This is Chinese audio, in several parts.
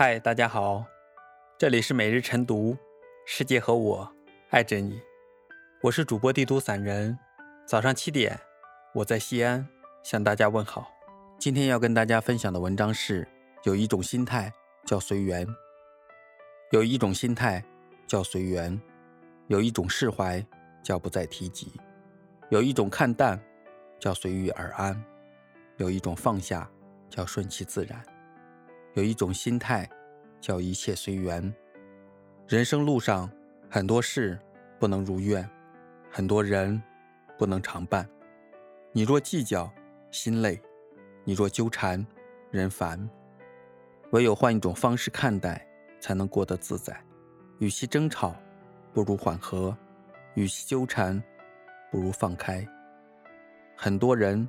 嗨，大家好，这里是每日晨读，世界和我爱着你，我是主播帝都散人。早上七点，我在西安向大家问好。今天要跟大家分享的文章是：有一种心态叫随缘，有一种心态叫随缘，有一种释怀叫不再提及，有一种看淡叫随遇而安，有一种放下叫顺其自然。有一种心态，叫一切随缘。人生路上，很多事不能如愿，很多人不能常伴。你若计较，心累；你若纠缠，人烦。唯有换一种方式看待，才能过得自在。与其争吵，不如缓和；与其纠缠，不如放开。很多人，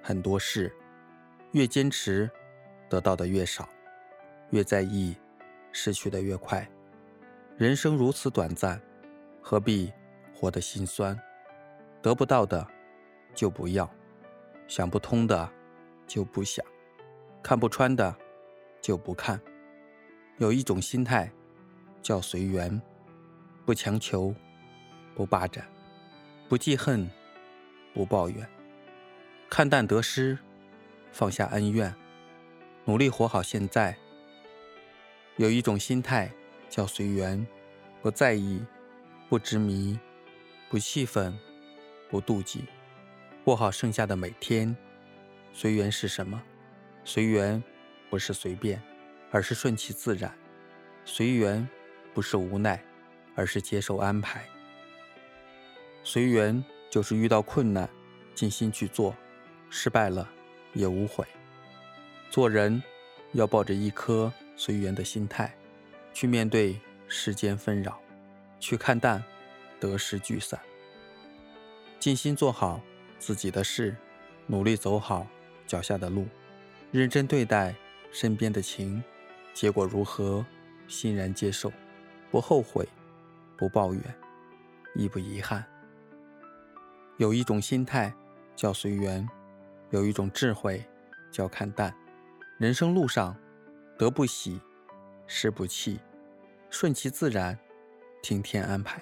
很多事，越坚持。得到的越少，越在意，失去的越快。人生如此短暂，何必活得心酸？得不到的就不要，想不通的就不想，看不穿的就不看。有一种心态叫随缘，不强求，不霸占，不记恨，不抱怨，看淡得失，放下恩怨。努力活好现在。有一种心态叫随缘，不在意，不执迷，不气愤，不妒忌，过好剩下的每天。随缘是什么？随缘不是随便，而是顺其自然。随缘不是无奈，而是接受安排。随缘就是遇到困难，尽心去做，失败了也无悔。做人要抱着一颗随缘的心态，去面对世间纷扰，去看淡得失聚散，尽心做好自己的事，努力走好脚下的路，认真对待身边的情，结果如何，欣然接受，不后悔，不抱怨，亦不遗憾。有一种心态叫随缘，有一种智慧叫看淡。人生路上，得不喜，失不弃，顺其自然，听天安排。